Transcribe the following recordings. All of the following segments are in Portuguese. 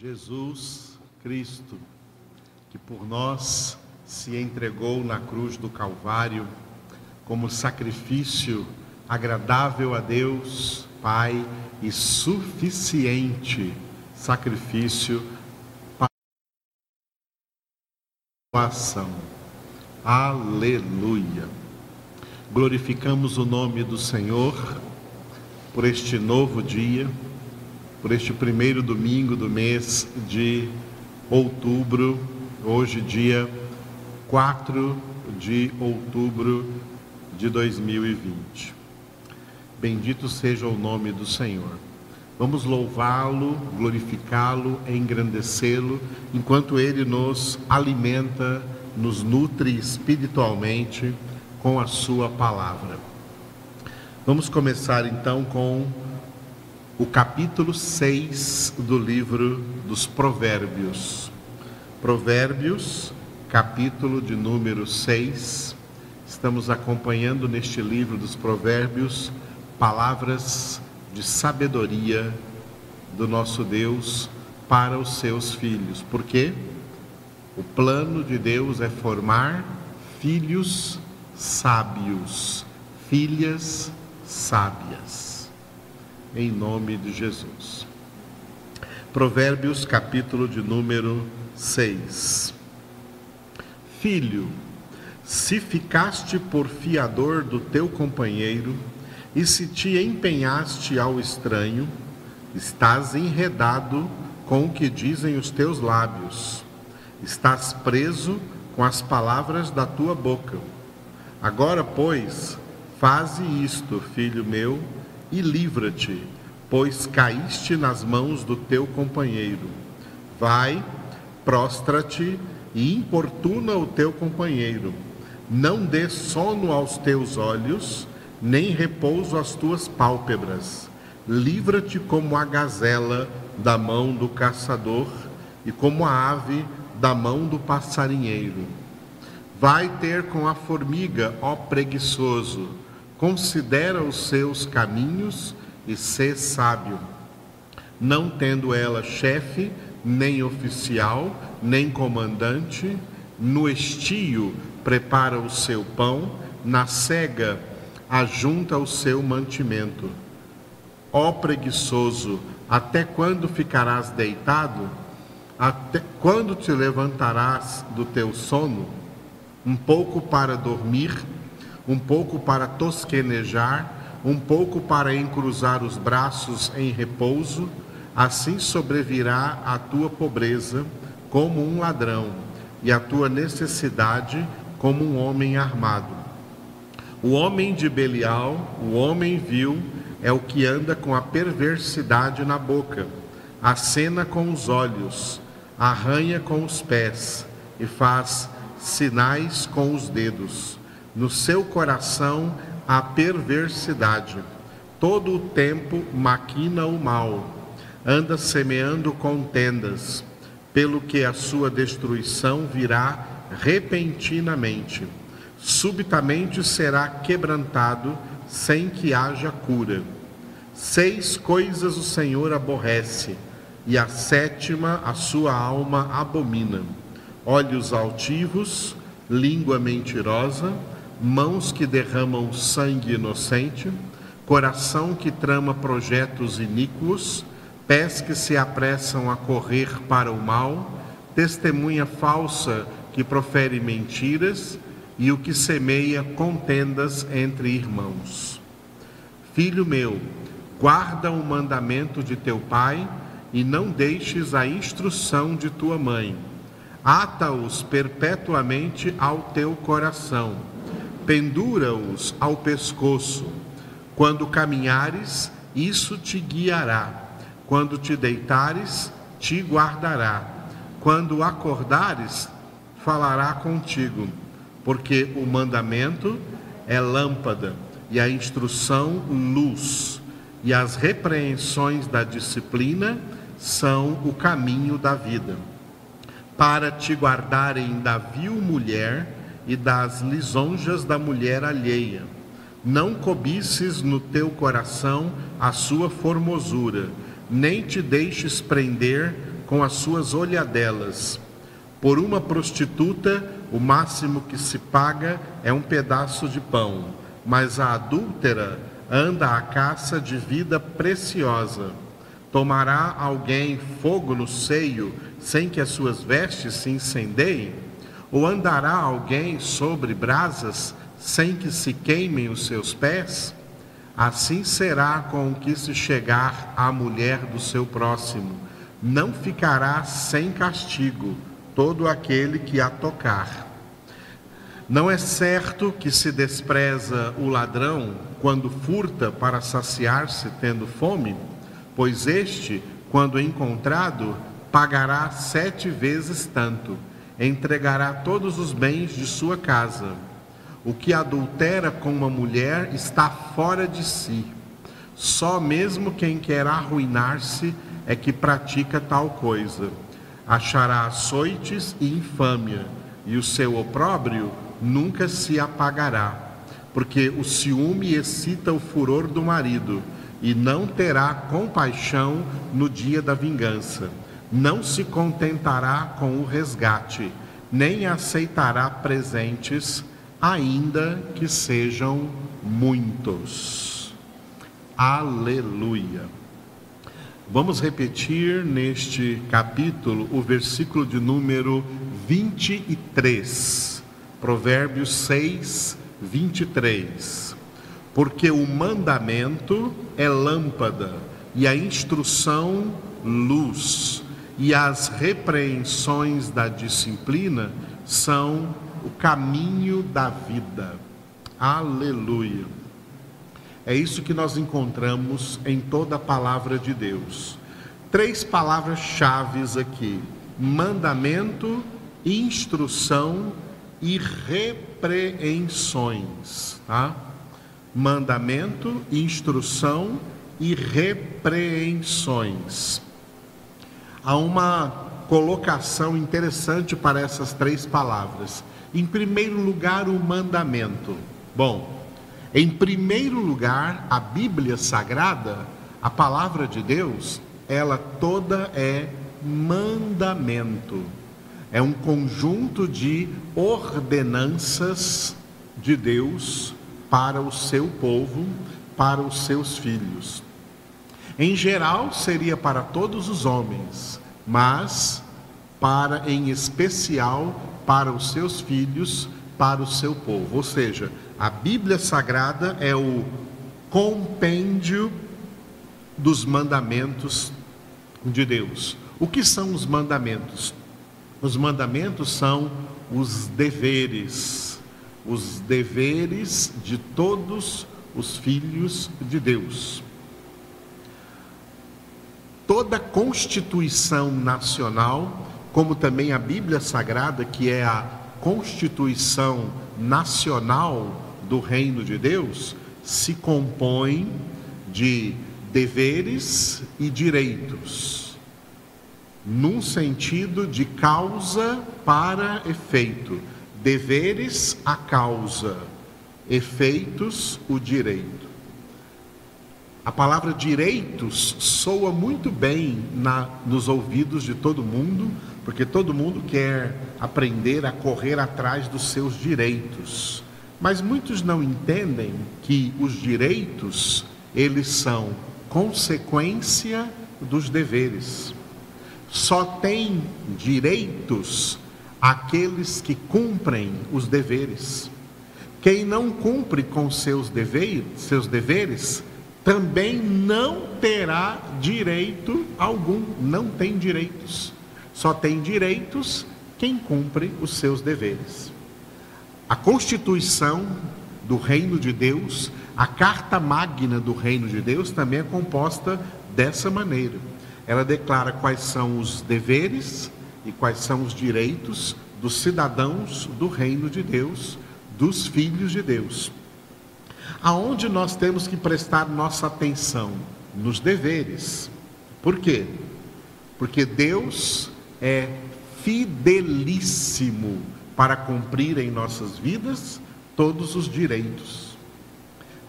Jesus Cristo, que por nós se entregou na cruz do Calvário como sacrifício agradável a Deus, Pai, e suficiente sacrifício para a ação. Aleluia. Glorificamos o nome do Senhor por este novo dia por este primeiro domingo do mês de outubro, hoje, dia 4 de outubro de 2020. Bendito seja o nome do Senhor. Vamos louvá-lo, glorificá-lo, engrandecê-lo, enquanto ele nos alimenta, nos nutre espiritualmente com a sua palavra. Vamos começar então com o capítulo 6 do livro dos Provérbios. Provérbios, capítulo de número 6. Estamos acompanhando neste livro dos Provérbios palavras de sabedoria do nosso Deus para os seus filhos. Porque o plano de Deus é formar filhos sábios, filhas sábias em nome de Jesus. Provérbios, capítulo de número 6. Filho, se ficaste por fiador do teu companheiro, e se te empenhaste ao estranho, estás enredado com o que dizem os teus lábios, estás preso com as palavras da tua boca. Agora, pois, faze isto, filho meu, e livra-te, pois caíste nas mãos do teu companheiro. Vai, prostra-te e importuna o teu companheiro. Não dê sono aos teus olhos, nem repouso às tuas pálpebras. Livra-te como a gazela da mão do caçador e como a ave da mão do passarinheiro. Vai ter com a formiga, ó preguiçoso, considera os seus caminhos e sê sábio, não tendo ela chefe, nem oficial, nem comandante, no estio prepara o seu pão, na cega ajunta o seu mantimento. Ó preguiçoso, até quando ficarás deitado? Até quando te levantarás do teu sono? Um pouco para dormir um pouco para tosquenejar, um pouco para encruzar os braços em repouso, assim sobrevirá a tua pobreza como um ladrão, e a tua necessidade como um homem armado. O homem de Belial, o homem vil, é o que anda com a perversidade na boca, acena com os olhos, arranha com os pés e faz sinais com os dedos no seu coração há perversidade. Todo o tempo maquina o mal, anda semeando contendas, pelo que a sua destruição virá repentinamente. Subitamente será quebrantado, sem que haja cura. Seis coisas o Senhor aborrece, e a sétima a sua alma abomina: olhos altivos, língua mentirosa, mãos que derramam sangue inocente, coração que trama projetos iníquos, pés que se apressam a correr para o mal, testemunha falsa que profere mentiras e o que semeia contendas entre irmãos. Filho meu, guarda o mandamento de teu pai e não deixes a instrução de tua mãe. Ata-os perpetuamente ao teu coração pendura-os ao pescoço. Quando caminhares, isso te guiará. Quando te deitares, te guardará. Quando acordares, falará contigo. Porque o mandamento é lâmpada e a instrução luz, e as repreensões da disciplina são o caminho da vida. Para te guardarem da vil mulher, e das lisonjas da mulher alheia. Não cobices no teu coração a sua formosura, nem te deixes prender com as suas olhadelas. Por uma prostituta, o máximo que se paga é um pedaço de pão, mas a adúltera anda à caça de vida preciosa. Tomará alguém fogo no seio sem que as suas vestes se incendeiem? Ou andará alguém sobre brasas sem que se queimem os seus pés? Assim será com o que se chegar à mulher do seu próximo. Não ficará sem castigo todo aquele que a tocar. Não é certo que se despreza o ladrão quando furta para saciar-se tendo fome? pois este, quando encontrado, pagará sete vezes tanto, entregará todos os bens de sua casa. O que adultera com uma mulher está fora de si. Só mesmo quem quer arruinar-se é que pratica tal coisa. Achará açoites e infâmia, e o seu opróbrio nunca se apagará, porque o ciúme excita o furor do marido e não terá compaixão no dia da vingança. Não se contentará com o resgate, nem aceitará presentes, ainda que sejam muitos. Aleluia. Vamos repetir neste capítulo o versículo de número 23, Provérbios 6, 23 porque o mandamento é lâmpada e a instrução luz, e as repreensões da disciplina são o caminho da vida. Aleluia. É isso que nós encontramos em toda a palavra de Deus. Três palavras-chave aqui: mandamento, instrução e repreensões, tá? mandamento, instrução e repreensões. Há uma colocação interessante para essas três palavras. Em primeiro lugar, o mandamento. Bom, em primeiro lugar, a Bíblia Sagrada, a palavra de Deus, ela toda é mandamento. É um conjunto de ordenanças de Deus para o seu povo, para os seus filhos. Em geral, seria para todos os homens, mas para em especial para os seus filhos, para o seu povo. Ou seja, a Bíblia Sagrada é o compêndio dos mandamentos de Deus. O que são os mandamentos? Os mandamentos são os deveres os deveres de todos os filhos de Deus. Toda a Constituição Nacional, como também a Bíblia Sagrada, que é a Constituição Nacional do Reino de Deus, se compõe de deveres e direitos, num sentido de causa para efeito Deveres a causa, efeitos o direito. A palavra direitos soa muito bem na, nos ouvidos de todo mundo, porque todo mundo quer aprender a correr atrás dos seus direitos. Mas muitos não entendem que os direitos, eles são consequência dos deveres. Só tem direitos aqueles que cumprem os deveres. Quem não cumpre com seus deveres, seus deveres também não terá direito algum, não tem direitos. Só tem direitos quem cumpre os seus deveres. A Constituição do Reino de Deus, a Carta Magna do Reino de Deus também é composta dessa maneira. Ela declara quais são os deveres e quais são os direitos dos cidadãos do reino de Deus, dos filhos de Deus. Aonde nós temos que prestar nossa atenção? Nos deveres. Por quê? Porque Deus é fidelíssimo para cumprir em nossas vidas todos os direitos.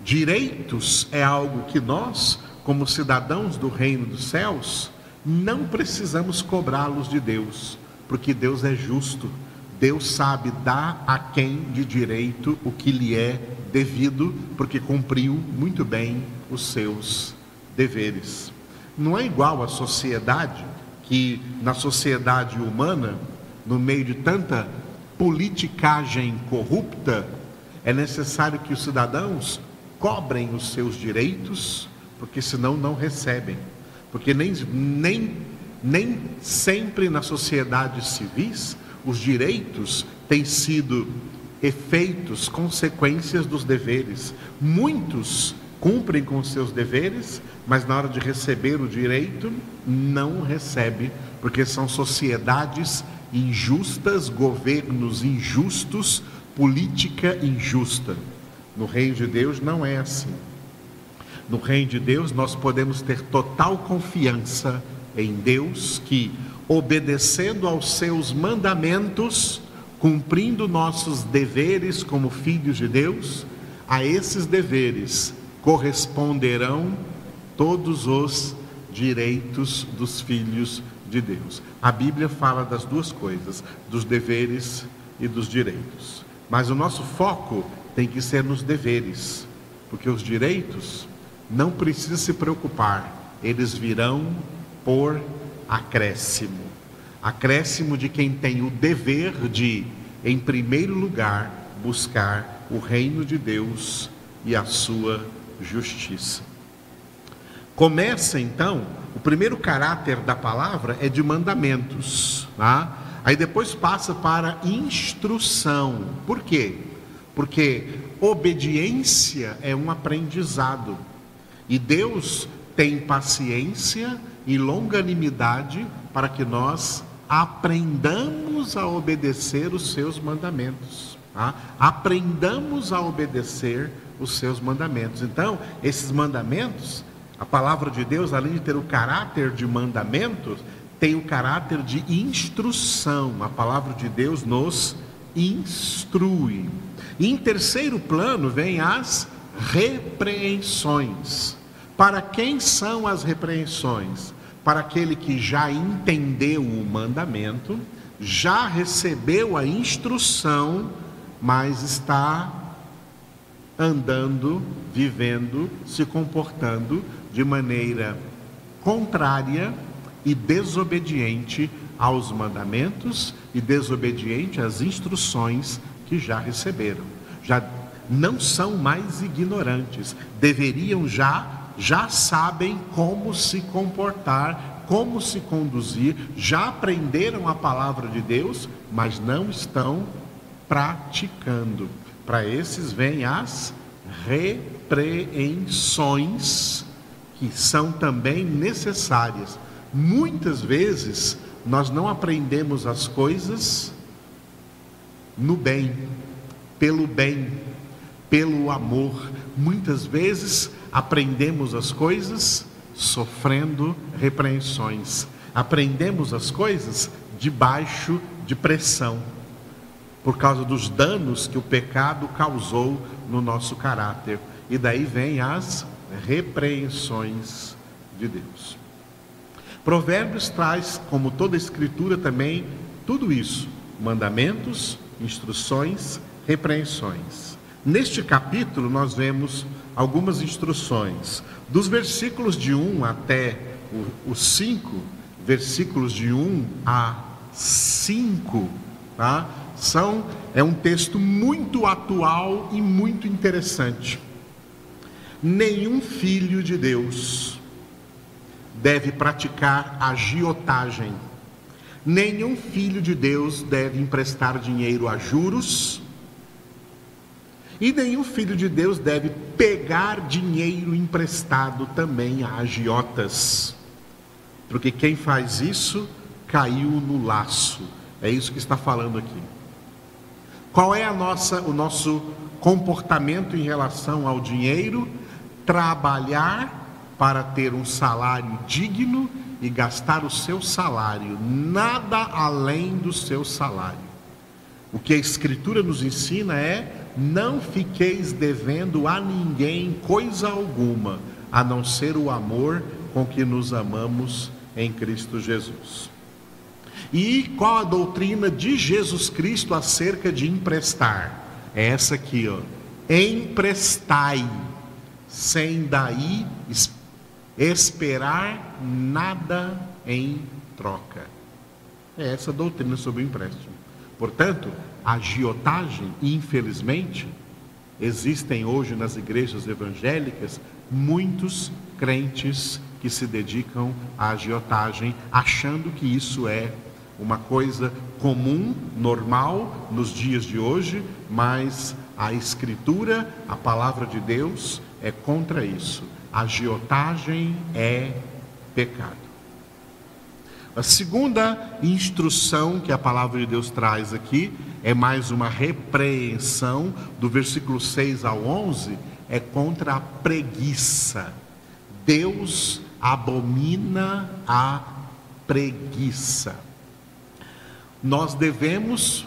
Direitos é algo que nós, como cidadãos do reino dos céus, não precisamos cobrá-los de Deus, porque Deus é justo. Deus sabe dar a quem de direito o que lhe é devido, porque cumpriu muito bem os seus deveres. Não é igual à sociedade, que na sociedade humana, no meio de tanta politicagem corrupta, é necessário que os cidadãos cobrem os seus direitos, porque senão não recebem. Porque nem, nem, nem sempre nas sociedades civis os direitos têm sido efeitos, consequências dos deveres. Muitos cumprem com seus deveres, mas na hora de receber o direito, não recebe, porque são sociedades injustas, governos injustos, política injusta. No reino de Deus não é assim. No reino de Deus nós podemos ter total confiança em Deus que, obedecendo aos seus mandamentos, cumprindo nossos deveres como filhos de Deus, a esses deveres corresponderão todos os direitos dos filhos de Deus. A Bíblia fala das duas coisas, dos deveres e dos direitos. Mas o nosso foco tem que ser nos deveres, porque os direitos não precisa se preocupar, eles virão por acréscimo. Acréscimo de quem tem o dever de, em primeiro lugar, buscar o reino de Deus e a sua justiça. Começa então, o primeiro caráter da palavra é de mandamentos, tá? Aí depois passa para instrução. Por quê? Porque obediência é um aprendizado. E Deus tem paciência e longanimidade para que nós aprendamos a obedecer os seus mandamentos. Tá? Aprendamos a obedecer os seus mandamentos. Então, esses mandamentos, a palavra de Deus, além de ter o caráter de mandamentos, tem o caráter de instrução. A palavra de Deus nos instrui. E em terceiro plano vem as repreensões. Para quem são as repreensões? Para aquele que já entendeu o mandamento, já recebeu a instrução, mas está andando, vivendo, se comportando de maneira contrária e desobediente aos mandamentos e desobediente às instruções que já receberam. Já não são mais ignorantes, deveriam já já sabem como se comportar, como se conduzir, já aprenderam a palavra de Deus, mas não estão praticando. Para esses vêm as repreensões, que são também necessárias. Muitas vezes nós não aprendemos as coisas no bem, pelo bem, pelo amor. Muitas vezes aprendemos as coisas sofrendo repreensões. Aprendemos as coisas debaixo de pressão, por causa dos danos que o pecado causou no nosso caráter. E daí vem as repreensões de Deus. Provérbios traz, como toda escritura também, tudo isso: mandamentos, instruções, repreensões. Neste capítulo nós vemos algumas instruções. Dos versículos de 1 até os 5, versículos de 1 a 5, tá? São, é um texto muito atual e muito interessante. Nenhum filho de Deus deve praticar agiotagem. Nenhum filho de Deus deve emprestar dinheiro a juros e nenhum filho de Deus deve pegar dinheiro emprestado também a agiotas. Porque quem faz isso caiu no laço. É isso que está falando aqui. Qual é a nossa, o nosso comportamento em relação ao dinheiro? Trabalhar para ter um salário digno e gastar o seu salário, nada além do seu salário. O que a Escritura nos ensina é não fiqueis devendo a ninguém coisa alguma, a não ser o amor com que nos amamos em Cristo Jesus. E qual a doutrina de Jesus Cristo acerca de emprestar? É essa aqui, ó. Emprestai, sem daí esperar nada em troca. É essa a doutrina sobre o empréstimo. Portanto, a agiotagem, infelizmente, existem hoje nas igrejas evangélicas muitos crentes que se dedicam à agiotagem, achando que isso é uma coisa comum, normal nos dias de hoje, mas a Escritura, a palavra de Deus, é contra isso. A agiotagem é pecado. A segunda instrução que a palavra de Deus traz aqui é mais uma repreensão, do versículo 6 ao 11, é contra a preguiça. Deus abomina a preguiça. Nós devemos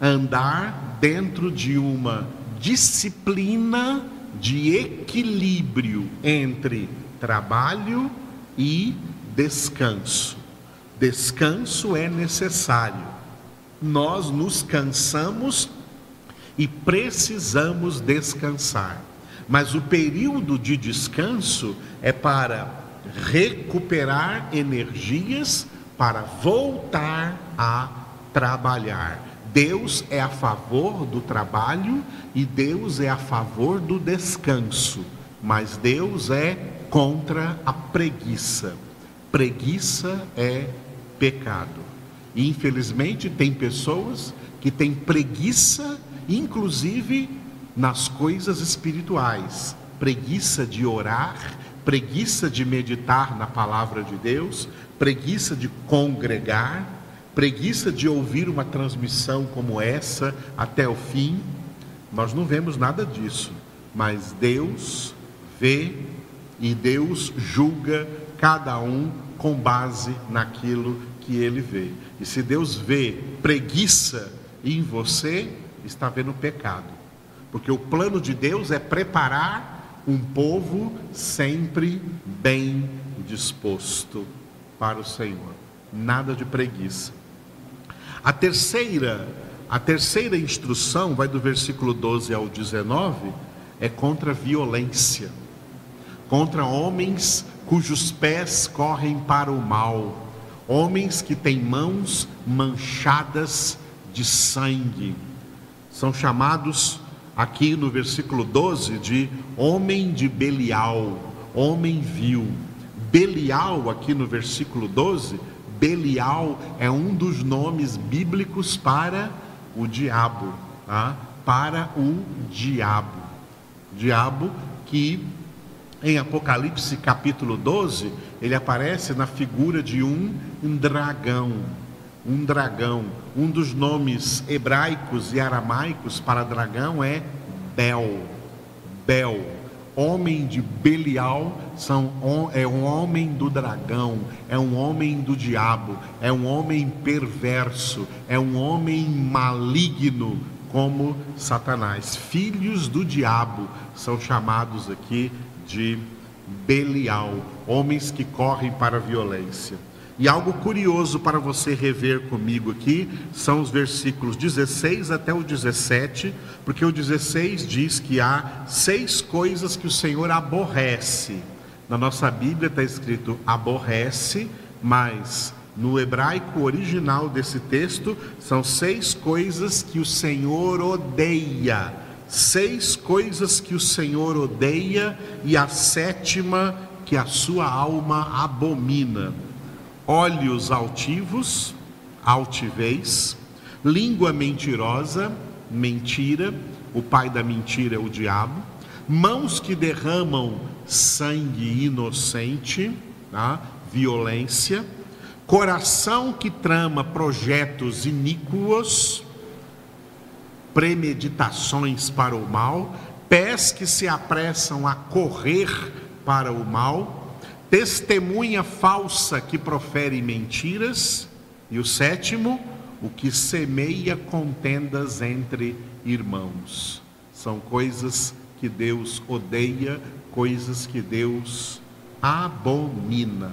andar dentro de uma disciplina de equilíbrio entre trabalho e descanso. Descanso é necessário. Nós nos cansamos e precisamos descansar. Mas o período de descanso é para recuperar energias para voltar a trabalhar. Deus é a favor do trabalho e Deus é a favor do descanso, mas Deus é contra a preguiça. Preguiça é pecado. E, infelizmente, tem pessoas que têm preguiça, inclusive nas coisas espirituais, preguiça de orar, preguiça de meditar na palavra de Deus, preguiça de congregar, preguiça de ouvir uma transmissão como essa até o fim. Nós não vemos nada disso, mas Deus vê e Deus julga cada um com base naquilo que ele vê. E se Deus vê preguiça em você, está vendo pecado. Porque o plano de Deus é preparar um povo sempre bem disposto para o Senhor. Nada de preguiça. A terceira, a terceira instrução vai do versículo 12 ao 19, é contra a violência. Contra homens cujos pés correm para o mal, homens que têm mãos manchadas de sangue. São chamados aqui no versículo 12 de homem de Belial, homem vil. Belial, aqui no versículo 12, Belial é um dos nomes bíblicos para o diabo, tá? para o diabo. Diabo que em Apocalipse capítulo 12, ele aparece na figura de um dragão. Um dragão. Um dos nomes hebraicos e aramaicos para dragão é Bel. Bel. Homem de Belial são, é um homem do dragão, é um homem do diabo, é um homem perverso, é um homem maligno, como Satanás. Filhos do diabo são chamados aqui de Belial, homens que correm para a violência. E algo curioso para você rever comigo aqui são os versículos 16 até o 17, porque o 16 diz que há seis coisas que o Senhor aborrece. Na nossa Bíblia está escrito aborrece, mas no hebraico original desse texto são seis coisas que o Senhor odeia seis coisas que o Senhor odeia e a sétima que a sua alma abomina: olhos altivos, altivez, língua mentirosa, mentira, o pai da mentira é o diabo, mãos que derramam sangue inocente, tá? violência, coração que trama projetos iníquos, premeditações para o mal, pés que se apressam a correr para o mal, testemunha falsa que profere mentiras, e o sétimo, o que semeia contendas entre irmãos. São coisas que Deus odeia, coisas que Deus abomina.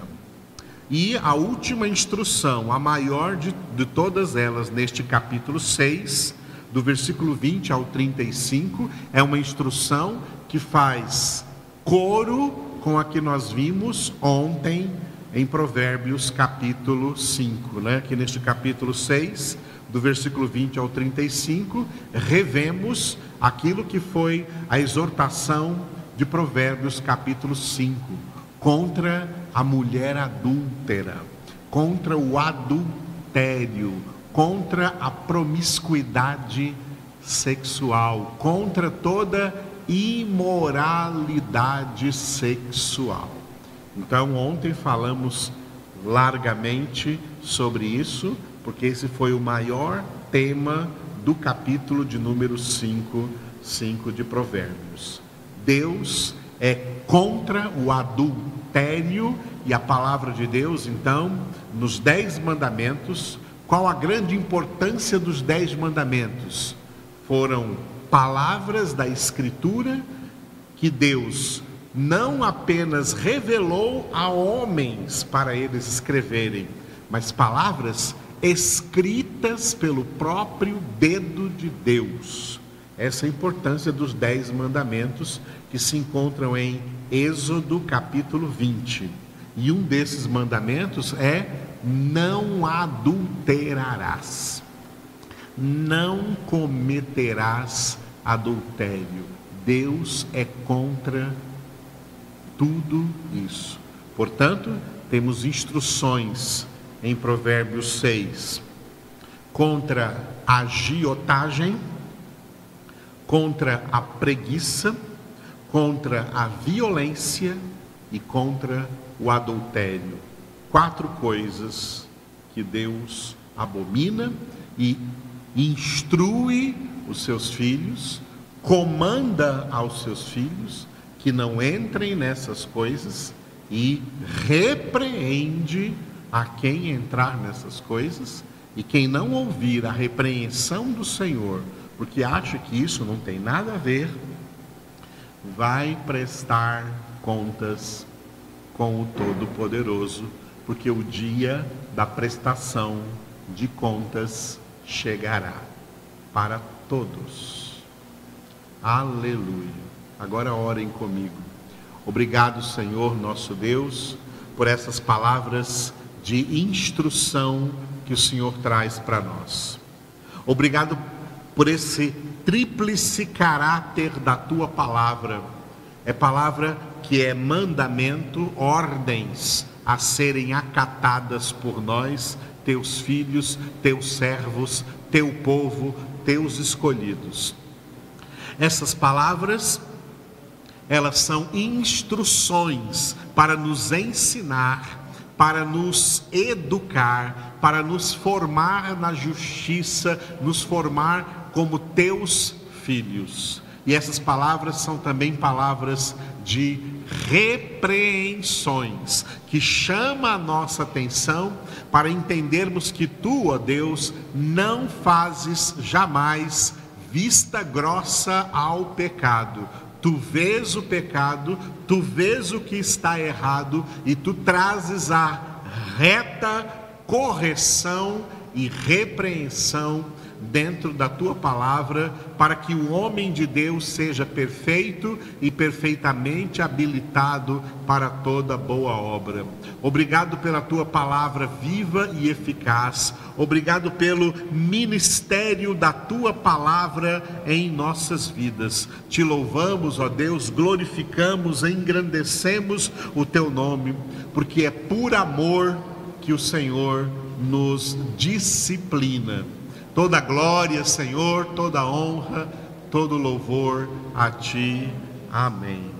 E a última instrução, a maior de, de todas elas, neste capítulo 6, do versículo 20 ao 35, é uma instrução que faz coro com a que nós vimos ontem em Provérbios capítulo 5, né? Aqui neste capítulo 6, do versículo 20 ao 35, revemos aquilo que foi a exortação de Provérbios capítulo 5 contra a mulher adúltera, contra o adultério, contra a promiscuidade sexual, contra toda imoralidade sexual. Então, ontem falamos largamente sobre isso, porque esse foi o maior tema do capítulo de número 5, 5 de Provérbios. Deus é contra o adultério e a palavra de Deus, então, nos dez mandamentos, qual a grande importância dos dez mandamentos? Foram palavras da Escritura que Deus não apenas revelou a homens para eles escreverem, mas palavras escritas pelo próprio dedo de Deus. Essa é a importância dos dez mandamentos que se encontram em Êxodo capítulo 20. E um desses mandamentos é: não adulterarás, não cometerás adultério. Deus é contra tudo isso. Portanto, temos instruções em Provérbios 6 contra a agiotagem contra a preguiça, contra a violência e contra o adultério. Quatro coisas que Deus abomina e instrui os seus filhos, comanda aos seus filhos que não entrem nessas coisas e repreende a quem entrar nessas coisas, e quem não ouvir a repreensão do Senhor porque acha que isso não tem nada a ver, vai prestar contas com o Todo-Poderoso, porque o dia da prestação de contas chegará para todos. Aleluia. Agora orem comigo. Obrigado, Senhor nosso Deus, por essas palavras de instrução que o Senhor traz para nós. Obrigado por esse tríplice caráter da tua palavra. É palavra que é mandamento, ordens a serem acatadas por nós, teus filhos, teus servos, teu povo, teus escolhidos. Essas palavras, elas são instruções para nos ensinar, para nos educar, para nos formar na justiça, nos formar como teus filhos. E essas palavras são também palavras de repreensões, que chama a nossa atenção para entendermos que tu, ó Deus, não fazes jamais vista grossa ao pecado. Tu vês o pecado, tu vês o que está errado e tu trazes a reta correção e repreensão dentro da tua palavra, para que o homem de Deus seja perfeito e perfeitamente habilitado para toda boa obra. Obrigado pela tua palavra viva e eficaz. Obrigado pelo ministério da tua palavra em nossas vidas. Te louvamos, ó Deus, glorificamos, engrandecemos o teu nome, porque é por amor que o Senhor nos disciplina. Toda glória, Senhor, toda honra, todo louvor a Ti. Amém.